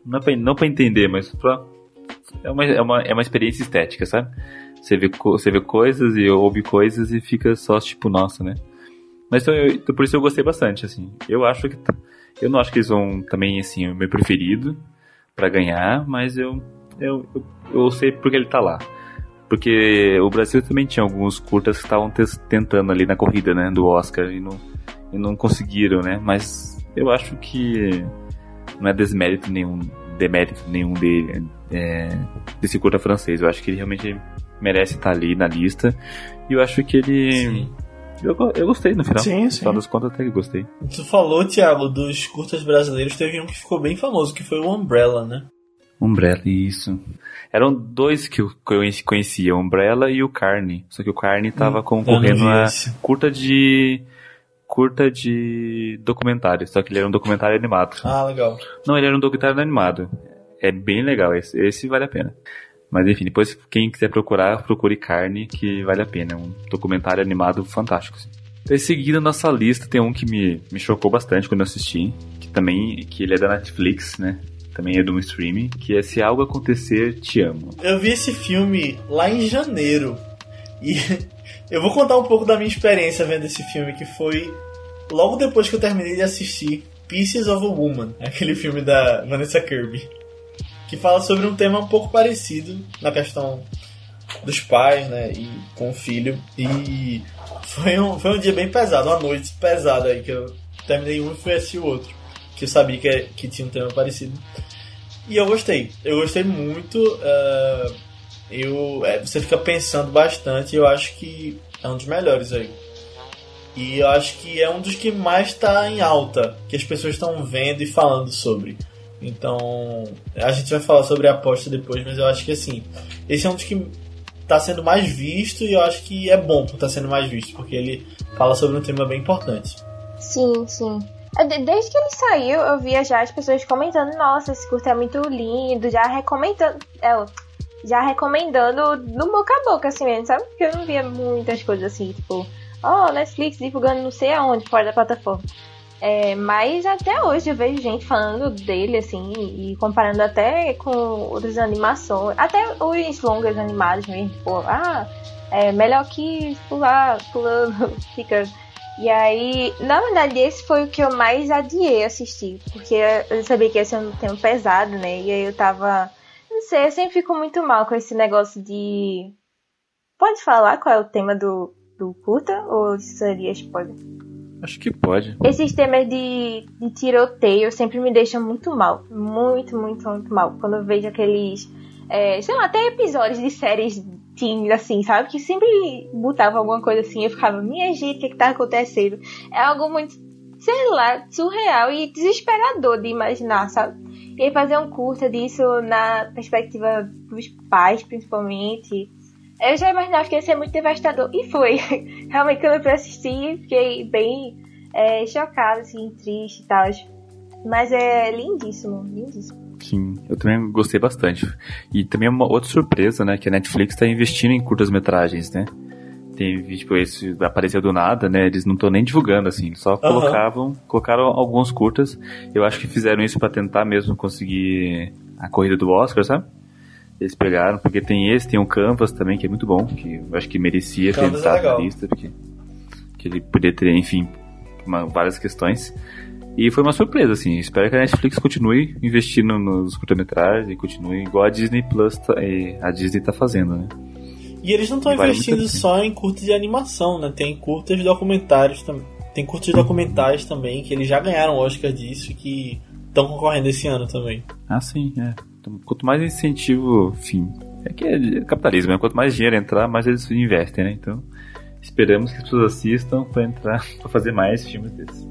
Não é pra, não entender, mas pra. É uma, é, uma, é uma experiência estética, sabe? Você vê, você vê coisas e ouve coisas e fica só tipo, nossa, né? Mas então, eu, então, por isso eu gostei bastante, assim. Eu acho que. Eu não acho que eles vão também, assim, o meu preferido para ganhar, mas eu, eu, eu, eu sei porque ele tá lá. Porque o Brasil também tinha alguns curtas que estavam tentando ali na corrida, né, do Oscar e não, e não conseguiram, né? Mas eu acho que não é desmérito nenhum, demérito nenhum de, é, desse curta francês. Eu acho que ele realmente merece estar ali na lista. E eu acho que ele. Eu, eu gostei no final. Sim, sim. No final das contas, até que gostei. Tu falou, Thiago, dos curtas brasileiros, teve um que ficou bem famoso, que foi o Umbrella, né? Umbrella, isso. Eram dois que eu conhecia, o Umbrella e o Carne. Só que o Carne tava hum, concorrendo a curta de curta de documentário, só que ele era um documentário animado. Ah, legal. Não, ele era um documentário animado. É bem legal, esse, esse vale a pena. Mas enfim, depois quem quiser procurar, procure Carne, que vale a pena. É um documentário animado fantástico. Assim. Em seguida, nossa lista tem um que me, me chocou bastante quando eu assisti, que também que ele é da Netflix, né? Também é um streaming, que é Se Algo Acontecer, Te Amo. Eu vi esse filme lá em janeiro. E eu vou contar um pouco da minha experiência vendo esse filme, que foi logo depois que eu terminei de assistir Pieces of a Woman, aquele filme da Vanessa Kirby que fala sobre um tema um pouco parecido na questão dos pais, né, e com o filho. E foi um, foi um dia bem pesado, uma noite pesada aí, que eu terminei um e fui assistir o outro, que eu sabia que, que tinha um tema parecido. E eu gostei, eu gostei muito. Uh, eu, é, você fica pensando bastante, eu acho que é um dos melhores aí. E eu acho que é um dos que mais está em alta, que as pessoas estão vendo e falando sobre. Então, a gente vai falar sobre a aposta depois, mas eu acho que assim, esse é um dos que está sendo mais visto e eu acho que é bom por tá sendo mais visto, porque ele fala sobre um tema bem importante. Sim, sim. É, desde que ele saiu, eu via já as pessoas comentando, nossa, esse curto é muito lindo, já recomendando. É, já recomendando no boca a boca, assim mesmo, sabe? Porque eu não via muitas coisas assim, tipo, ó, oh, Netflix divulgando não sei aonde, fora da plataforma. É, mas até hoje eu vejo gente falando dele, assim, e comparando até com outras animações, até os longas animados mesmo, tipo, ah, é melhor que pular, pulando, fica. E aí, na verdade, esse foi o que eu mais adiei assistir, porque eu sabia que ia ser um tema pesado, né? E aí eu tava. Não sei, eu sempre fico muito mal com esse negócio de. Pode falar qual é o tema do, do curta? Ou seria spoiler? Acho que pode. Esses temas de, de tiroteio sempre me deixam muito mal. Muito, muito, muito mal. Quando eu vejo aqueles. É, sei lá, até episódios de séries teen, assim, sabe? Que sempre botava alguma coisa assim. Eu ficava, minha gente, o que, que tá acontecendo? É algo muito, sei lá, surreal e desesperador de imaginar, sabe? E aí fazer um curso disso na perspectiva dos pais, principalmente. Eu já imaginava que ia ser muito devastador. E foi. Realmente, quando eu fui assistir, fiquei bem é, chocada, assim, triste e tal. Mas é lindíssimo, lindíssimo. Sim, eu também gostei bastante. E também uma outra surpresa, né? Que a Netflix está investindo em curtas-metragens, né? Tem, tipo, esse apareceu do nada, né? Eles não estão nem divulgando, assim, só uhum. colocavam, colocaram alguns curtas. Eu acho que fizeram isso para tentar mesmo conseguir a corrida do Oscar, sabe? Eles pegaram, porque tem esse, tem o Canvas também, que é muito bom, que eu acho que merecia ter entrado é na lista, porque que ele poderia ter, enfim, uma, várias questões. E foi uma surpresa, assim. Espero que a Netflix continue investindo nos curta-metragens e continue igual a Disney Plus tá, a Disney tá fazendo, né? E eles não estão investindo só em curtas de animação, né? Tem curtas documentários também. Tem curtas documentais também, que eles já ganharam Oscar disso que estão concorrendo esse ano também. Ah, sim, é. Então, quanto mais incentivo, enfim, é que é capitalismo, né? Quanto mais dinheiro entrar, mais eles investem, né? Então, esperamos que as pessoas assistam para entrar, para fazer mais filmes desses.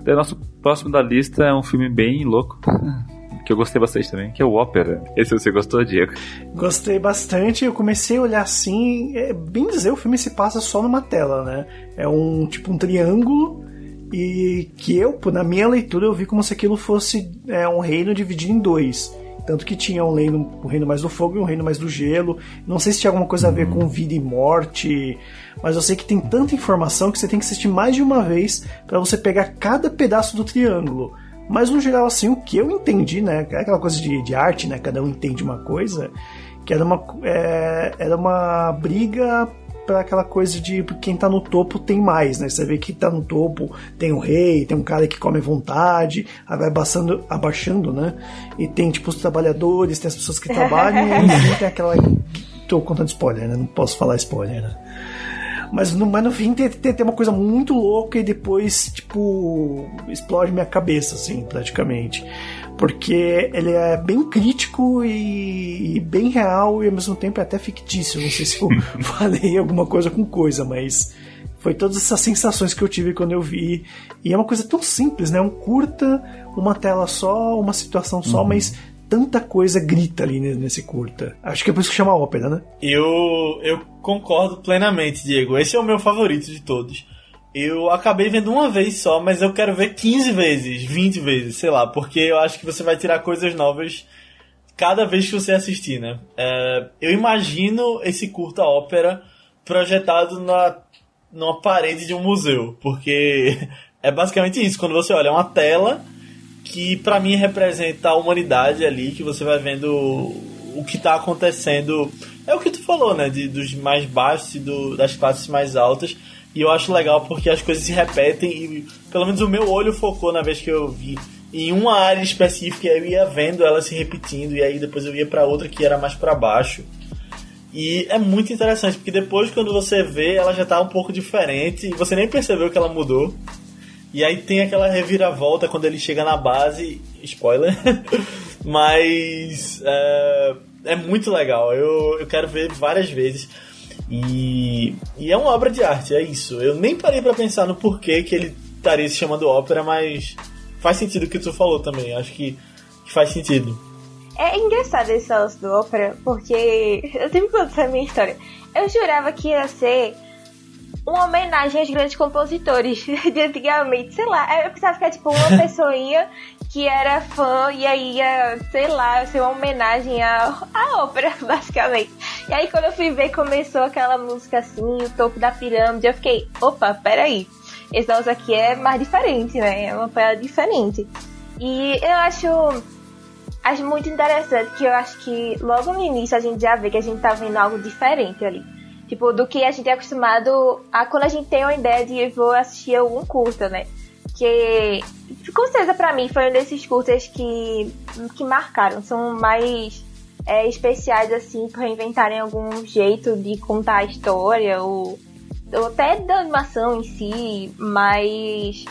Então, nosso próximo da lista é um filme bem louco, que eu gostei bastante também, que é o Ópera. Esse você gostou, Diego? Gostei bastante. Eu comecei a olhar assim, é, bem dizer, o filme se passa só numa tela, né? É um tipo um triângulo e que eu, na minha leitura, eu vi como se aquilo fosse é, um reino dividido em dois. Tanto que tinha um reino, um reino mais do fogo e um reino mais do gelo. Não sei se tinha alguma coisa a ver com vida e morte, mas eu sei que tem tanta informação que você tem que assistir mais de uma vez para você pegar cada pedaço do triângulo. Mas no geral, assim, o que eu entendi, né? É aquela coisa de, de arte, né? Cada um entende uma coisa. Que era uma, é, era uma briga para aquela coisa de quem tá no topo tem mais, né? Você vê que tá no topo tem o rei, tem um cara que come à vontade, aí vai abaixando, abaixando, né? E tem tipo os trabalhadores, tem as pessoas que trabalham, e tem aquela. Tô contando spoiler, né? Não posso falar spoiler, né? Mas no, mas no fim tem, tem, tem, uma coisa muito louca e depois, tipo, explode minha cabeça, assim, praticamente. Porque ele é bem crítico e, e bem real e ao mesmo tempo é até fictício. Não sei se eu falei alguma coisa com coisa, mas foi todas essas sensações que eu tive quando eu vi. E é uma coisa tão simples, né? Um curta, uma tela só, uma situação só, uhum. mas tanta coisa grita ali nesse curta. Acho que é por isso que chama ópera, né? Eu, eu concordo plenamente, Diego. Esse é o meu favorito de todos. Eu acabei vendo uma vez só, mas eu quero ver 15 vezes, 20 vezes, sei lá, porque eu acho que você vai tirar coisas novas cada vez que você assistir, né? É, eu imagino esse curta ópera projetado na, numa parede de um museu, porque é basicamente isso. Quando você olha, é uma tela que para mim representa a humanidade ali, que você vai vendo o que tá acontecendo. É o que tu falou, né? De, dos mais baixos e do, das classes mais altas. E eu acho legal porque as coisas se repetem e pelo menos o meu olho focou na vez que eu vi em uma área específica eu ia vendo ela se repetindo e aí depois eu ia para outra que era mais para baixo. E é muito interessante porque depois quando você vê ela já tá um pouco diferente e você nem percebeu que ela mudou. E aí tem aquela reviravolta quando ele chega na base. Spoiler. Mas é, é, muito legal. Eu, eu quero ver várias vezes. E, e é uma obra de arte, é isso. Eu nem parei para pensar no porquê que ele estaria se chamando ópera, mas faz sentido o que tu falou também. Acho que, que faz sentido. É engraçado esse lance do ópera, porque eu sempre conto a minha história. Eu jurava que ia ser uma homenagem aos grandes compositores de antigamente, sei lá. Eu que era tipo uma pessoinha que era fã e aí ia, sei lá, ser uma homenagem à, à ópera, basicamente. E aí quando eu fui ver, começou aquela música assim, o topo da pirâmide, eu fiquei, opa, peraí. Esse negócio aqui é mais diferente, né? É uma pegada diferente. E eu acho acho muito interessante que eu acho que logo no início a gente já vê que a gente tá vendo algo diferente ali. Tipo, do que a gente é acostumado a quando a gente tem uma ideia de vou assistir algum curta, né? Que com certeza pra mim foi um desses curtas que, que marcaram. São mais é, especiais, assim, por reinventarem algum jeito de contar a história, ou, ou até da animação em si, mas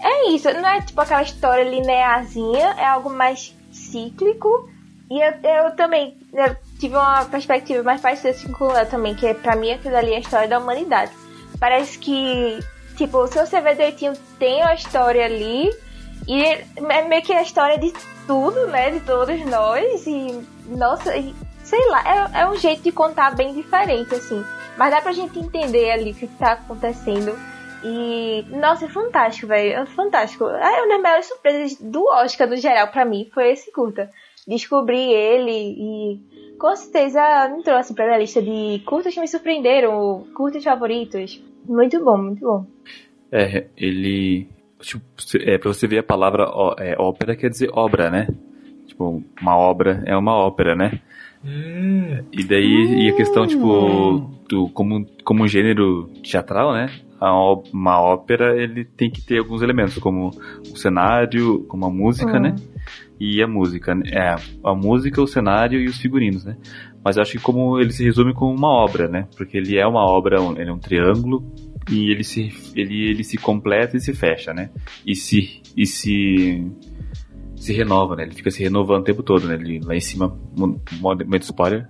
é isso, não é tipo aquela história linearzinha, é algo mais cíclico. E eu, eu também eu tive uma perspectiva mais parecida assim, com ela também, que pra mim aquilo ali é a história da humanidade. Parece que, tipo, se você ver direitinho, tem uma história ali, e é meio que a história de tudo, né? De todos nós, e, nossa, sei lá, é, é um jeito de contar bem diferente, assim. Mas dá pra gente entender ali o que tá acontecendo. E, nossa, é fantástico, velho. É fantástico. É uma das melhores surpresas do Oscar, no geral, pra mim, foi esse curta. Descobri ele e com certeza entrou assim pra minha lista de curtas que me surpreenderam, curtas favoritos. Muito bom, muito bom. É, ele. Tipo, é, pra você ver a palavra ó, é, ópera quer dizer obra, né? Tipo, uma obra é uma ópera, né? Hum. E daí, e a questão, tipo, do, como, como gênero teatral, né? uma ópera, ele tem que ter alguns elementos, como o cenário, como a música, né? e a música. Né? É, a música, o cenário e os figurinos, né? Mas eu acho que como ele se resume como uma obra, né? Porque ele é uma obra, ele é um triângulo e ele se, ele, ele se completa e se fecha, né? E se, e se, se renova, né? Ele fica se renovando o tempo todo, né? Ele, lá em cima, momento spoiler,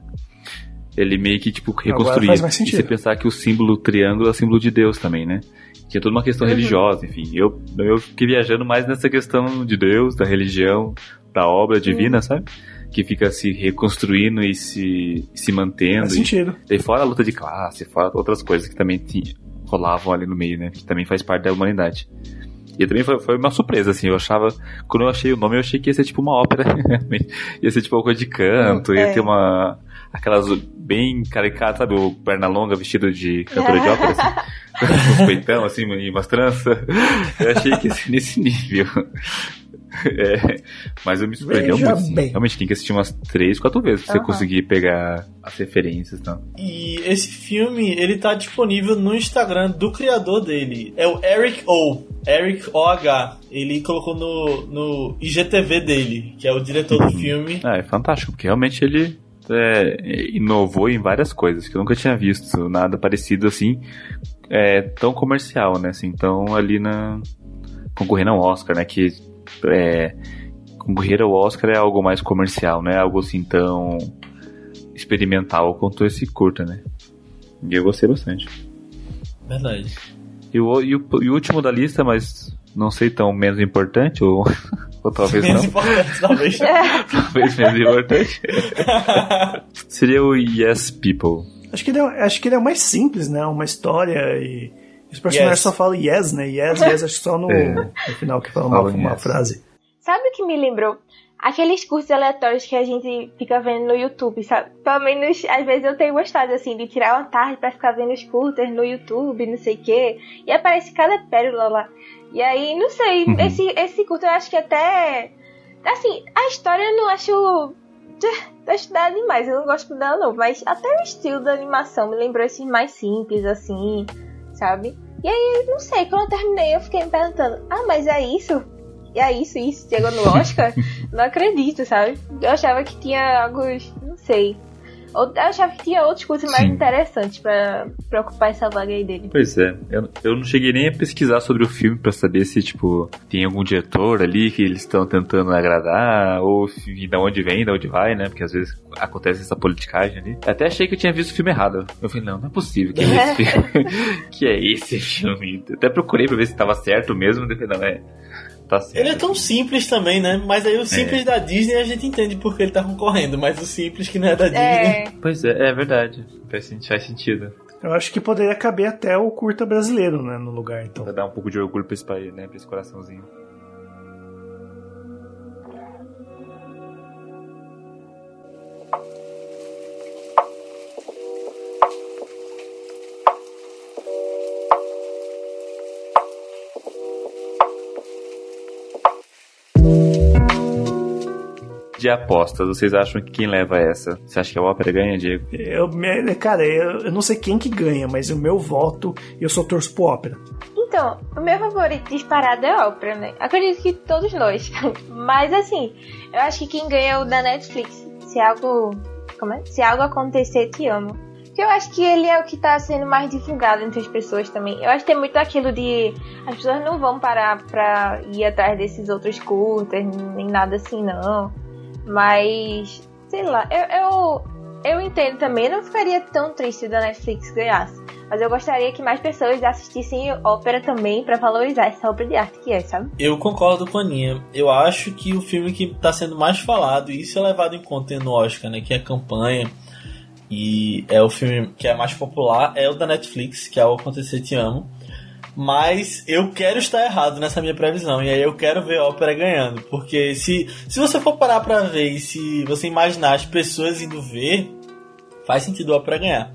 ele meio que, tipo, reconstruir. E você pensar que o símbolo triângulo é o símbolo de Deus também, né? Tinha toda uma questão uhum. religiosa, enfim. Eu, eu fiquei viajando mais nessa questão de Deus, da religião, da obra divina, uhum. sabe? Que fica se reconstruindo e se, se mantendo. Faz sentido. E, e fora a luta de classe, fora outras coisas que também tinha, rolavam ali no meio, né? Que também faz parte da humanidade. E também foi, foi uma surpresa, assim, eu achava, quando eu achei o nome, eu achei que ia ser tipo uma ópera, ia ser tipo uma coisa de canto, ia É. ter uma, aquelas bem caricatas, sabe, o Pernalonga vestido de cantora de ópera, assim, com os peitão, assim, e umas tranças, eu achei que ia ser nesse nível. É, mas eu me surpreendeu Veja muito, assim. bem. realmente tem que assistir umas três, quatro vezes pra você Aham. conseguir pegar as referências, então. E esse filme, ele tá disponível no Instagram do criador dele. É o Eric O. Eric OH. Ele colocou no, no IGTV dele, que é o diretor do filme. Ah, é fantástico, porque realmente ele é, inovou em várias coisas, que eu nunca tinha visto nada parecido assim, é, tão comercial, né? Assim, tão ali na. concorrendo ao Oscar, né? Que é, concorrer ao Oscar é algo mais comercial, não é algo assim tão experimental quanto esse curta, né? E eu gostei bastante. Verdade. E o, e o, e o último da lista, mas não sei tão menos importante, ou, ou talvez Menos não. importante, talvez. talvez menos importante. Seria o Yes People. Acho que, ele é, acho que ele é o mais simples, né? Uma história e. Os personagens Yes. só falam yes, né? Yes, yes, acho que só no, É. no final que fala uma, Falam uma yes. frase. Sabe o que me lembrou? Aqueles cursos aleatórios que a gente fica vendo no YouTube, sabe? Pelo menos, às vezes eu tenho gostado, assim, de tirar uma tarde pra ficar vendo os curtas no YouTube, não sei o quê. E aparece cada pérola lá. E aí, não sei, Uhum. esse, esse curto eu acho que até... Assim, a história eu não acho... Acho nada demais, eu não gosto dela não. Mas até o estilo da animação me lembrou esses mais simples, assim, sabe? E aí, não sei, quando eu terminei eu fiquei me perguntando, ah, mas é isso? E é isso, isso, chegou no Oscar? não acredito, sabe? Eu achava que tinha algo, não sei. Eu achava que tinha outros cursos mais Sim. interessantes pra, pra ocupar essa vaga aí dele. Pois é, eu, eu não cheguei nem a pesquisar sobre o filme pra saber se, tipo, tem algum diretor ali que eles estão tentando agradar, ou se, de onde vem, de onde vai, né? Porque às vezes acontece essa politicagem ali. Até achei que eu tinha visto o filme errado. Eu falei, não, não é possível que é esse filme. que é esse filme. Até procurei pra ver se tava certo mesmo, falei, não, é. Tá certo. Ele é tão simples também, né? Mas aí o simples da Disney a gente entende porque ele tá concorrendo, mas o simples que não é da Disney. É, Pois é, é verdade. Faz sentido. Eu acho que poderia caber até o curta brasileiro, né? No lugar, então. Pra dar um pouco de orgulho pra esse país, né? Pra esse coraçãozinho. De apostas, vocês acham que quem leva essa? Você acha que a ópera ganha, Diego? Eu, me- cara, eu, eu não sei quem que ganha, mas o meu voto, eu só torço pro ópera. Então, o meu favorito disparado é a ópera, né? Acredito que todos nós. Mas assim, eu acho que quem ganha é o da Netflix. Se algo. Como é? Se algo acontecer, te amo. Porque eu acho que ele é o que tá sendo mais divulgado entre as pessoas também. Eu acho que tem muito aquilo de. As pessoas não vão parar pra ir atrás desses outros curtas, nem nada assim, não. Mas. Sei lá, eu. eu eu entendo também, não ficaria tão triste da Netflix ganhasse. Mas eu gostaria que mais pessoas assistissem ópera também pra valorizar essa obra de arte que é, sabe? Eu concordo com a Aninha. Eu acho que o filme que tá sendo mais falado, e isso é levado em conta no Oscar, né? Que é a campanha. E é o filme que é mais popular, é o da Netflix, que é o Acontecer Te Amo. Mas eu quero estar errado nessa minha previsão. E aí eu quero ver a ópera ganhando. Porque se, se você for parar pra ver e se você imaginar as pessoas indo ver, faz sentido a ópera ganhar.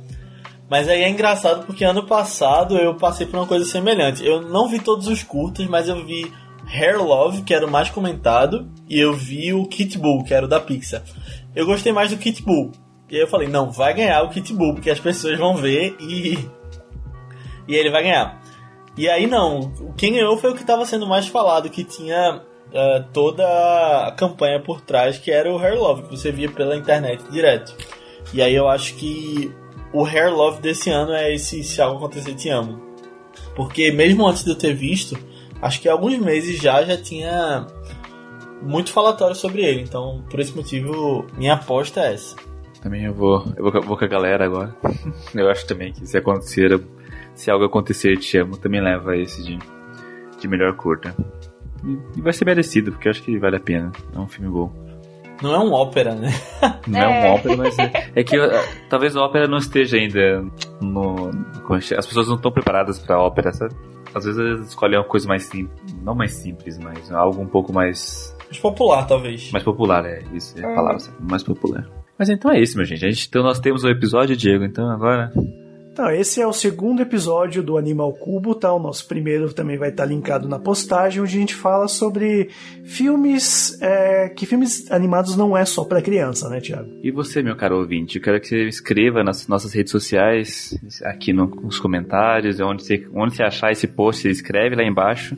Mas aí é engraçado porque ano passado eu passei por uma coisa semelhante. Eu não vi todos os curtas, mas eu vi Hair Love, que era o mais comentado, e eu vi o Kit Bull, que era o da Pixar. Eu gostei mais do Kit Bull. E aí eu falei, não, vai ganhar o Kit Bull, porque as pessoas vão ver e. E ele vai ganhar. E aí não, quem ganhou foi o que estava sendo mais falado, que tinha eh, toda a campanha por trás, que era o Hair Love, que você via pela internet direto. E aí eu acho que o Hair Love desse ano é esse Se Algo Acontecer Te Amo. Porque mesmo antes de eu ter visto, acho que há alguns meses já já tinha muito falatório sobre ele. Então, por esse motivo, minha aposta é essa. Também eu vou, eu vou, vou com a galera agora. eu acho também que se acontecer, se algo acontecer, te amo, também leva esse de, de melhor curta. E, e vai ser merecido, porque eu acho que vale a pena. É um filme bom. Não é um ópera, né? Não é É. uma ópera, mas é, é que uh, talvez a ópera não esteja ainda no, As pessoas não estão preparadas pra ópera, sabe? Às vezes eles escolhem uma coisa mais simples. Não mais simples, mas algo um pouco mais. Mais popular, talvez. Mais popular, é isso. É a palavra, mais popular. Mas então é isso, meu gente. A gente então nós temos o episódio, Diego. Então agora então, esse é o segundo episódio do Animal Cubo, tá? O nosso primeiro também vai estar linkado na postagem, onde a gente fala sobre filmes. É, que filmes animados não é só para criança, né, Thiago? E você, meu caro ouvinte, eu quero que você escreva nas nossas redes sociais, aqui nos comentários, onde você, onde você achar esse post, você escreve lá embaixo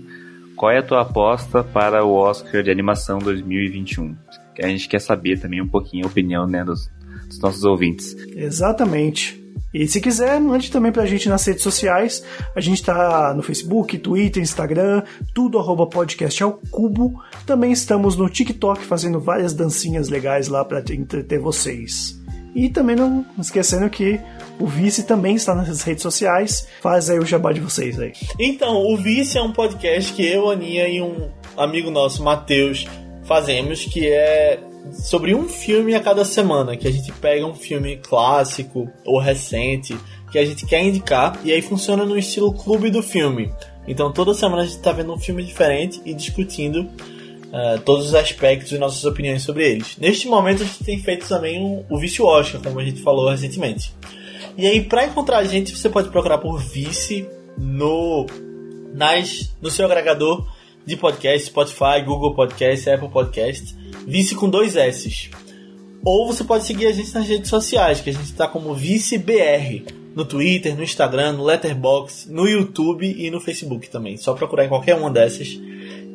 qual é a tua aposta para o Oscar de Animação 2021. Que a gente quer saber também um pouquinho a opinião né, dos, dos nossos ouvintes. Exatamente. E se quiser, mande também pra gente nas redes sociais. A gente tá no Facebook, Twitter, Instagram, tudo arroba podcast ao cubo. Também estamos no TikTok fazendo várias dancinhas legais lá para entreter vocês. E também não esquecendo que o Vice também está nas redes sociais. Faz aí o jabá de vocês aí. Então, o Vice é um podcast que eu, Aninha e um amigo nosso, Matheus, fazemos, que é sobre um filme a cada semana, que a gente pega um filme clássico ou recente que a gente quer indicar e aí funciona no estilo clube do filme. Então toda semana a gente está vendo um filme diferente e discutindo uh, todos os aspectos e nossas opiniões sobre eles. Neste momento a gente tem feito também um, o Vice Oscar, como a gente falou recentemente. E aí para encontrar a gente você pode procurar por Vice no nas no seu agregador de podcast, Spotify, Google Podcast, Apple Podcast Vice com dois S. Ou você pode seguir a gente nas redes sociais, que a gente está como ViceBR. No Twitter, no Instagram, no Letterboxd, no YouTube e no Facebook também. Só procurar em qualquer uma dessas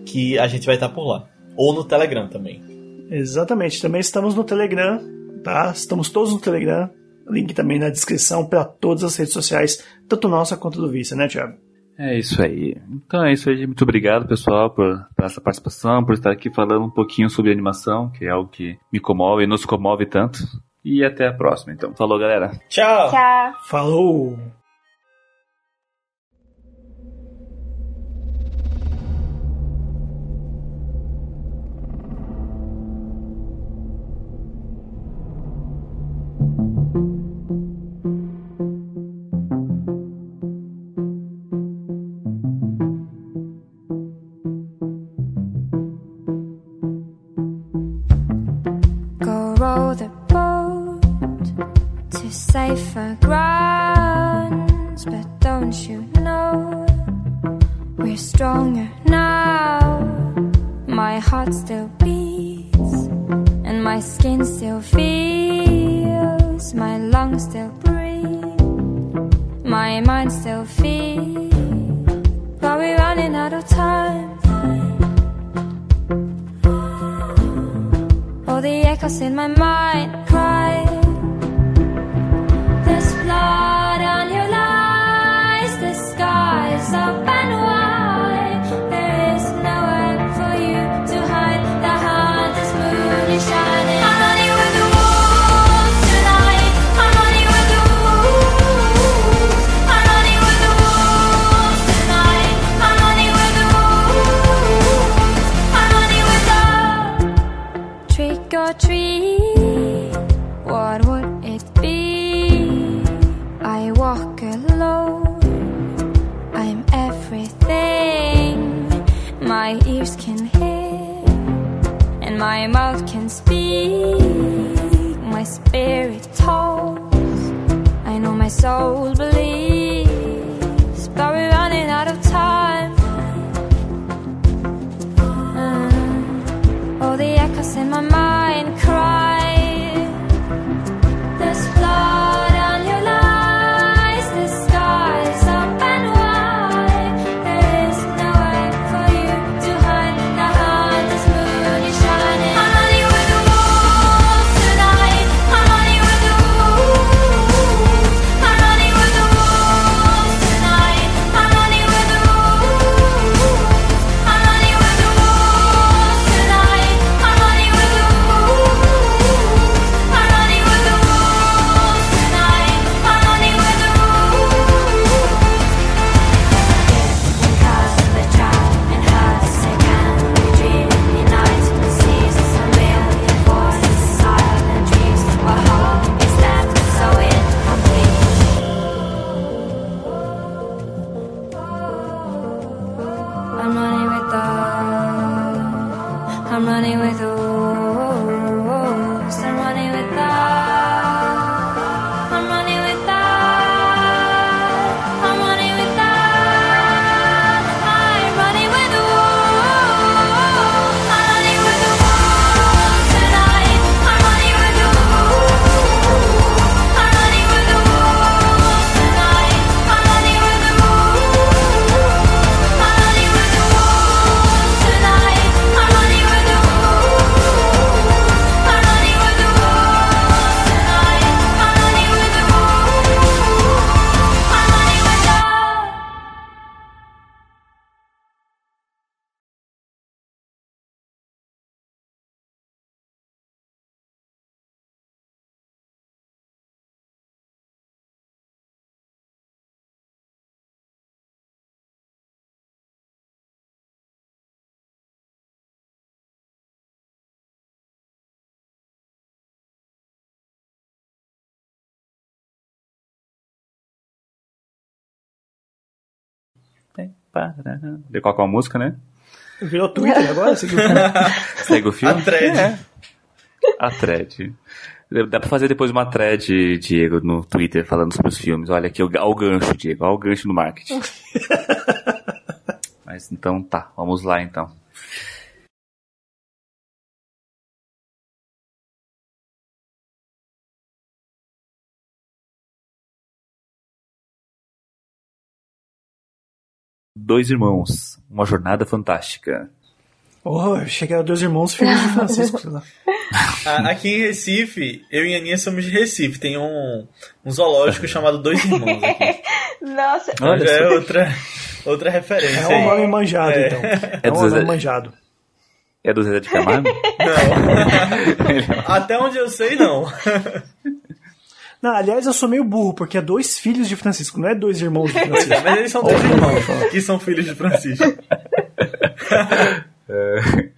que a gente vai estar por lá. Ou no Telegram também. Exatamente. Também estamos no Telegram, tá? Estamos todos no Telegram. Link também na descrição para todas as redes sociais, tanto nossa quanto do Vice, né, Thiago? É isso aí. Então é isso aí. Muito obrigado, pessoal, por, por, essa participação, por estar aqui falando um pouquinho sobre animação, que é algo que me comove e nos comove tanto. E até a próxima, então. Falou, galera. Tchau. Tchau. Falou. still in my mind crying De qual que é a música, né? Virou Twitter agora? Seguiu Segue o filme? A thread. É. A thread. Dá pra fazer depois uma thread, Diego, no Twitter, falando sobre os filmes. Olha aqui, olha o gancho, Diego. Olha o gancho no marketing. Mas então tá, vamos lá então. Dois Irmãos, uma jornada fantástica. Oh, era dois irmãos filhos de Francisco, sei lá. A- Aqui em Recife, eu e a Aninha somos de Recife. Tem um, um zoológico chamado Dois Irmãos aqui. Nossa, Olha já é outra, outra referência. É um nome manjado, É. então. É, É um do nome Zezé- manjado. É do Zé de Camargo? Não. Até onde eu sei, não. Não, aliás, eu sou meio burro, porque é dois filhos de Francisco, não é dois irmãos de Francisco. É, mas eles são dois irmãos que são filhos de Francisco. é...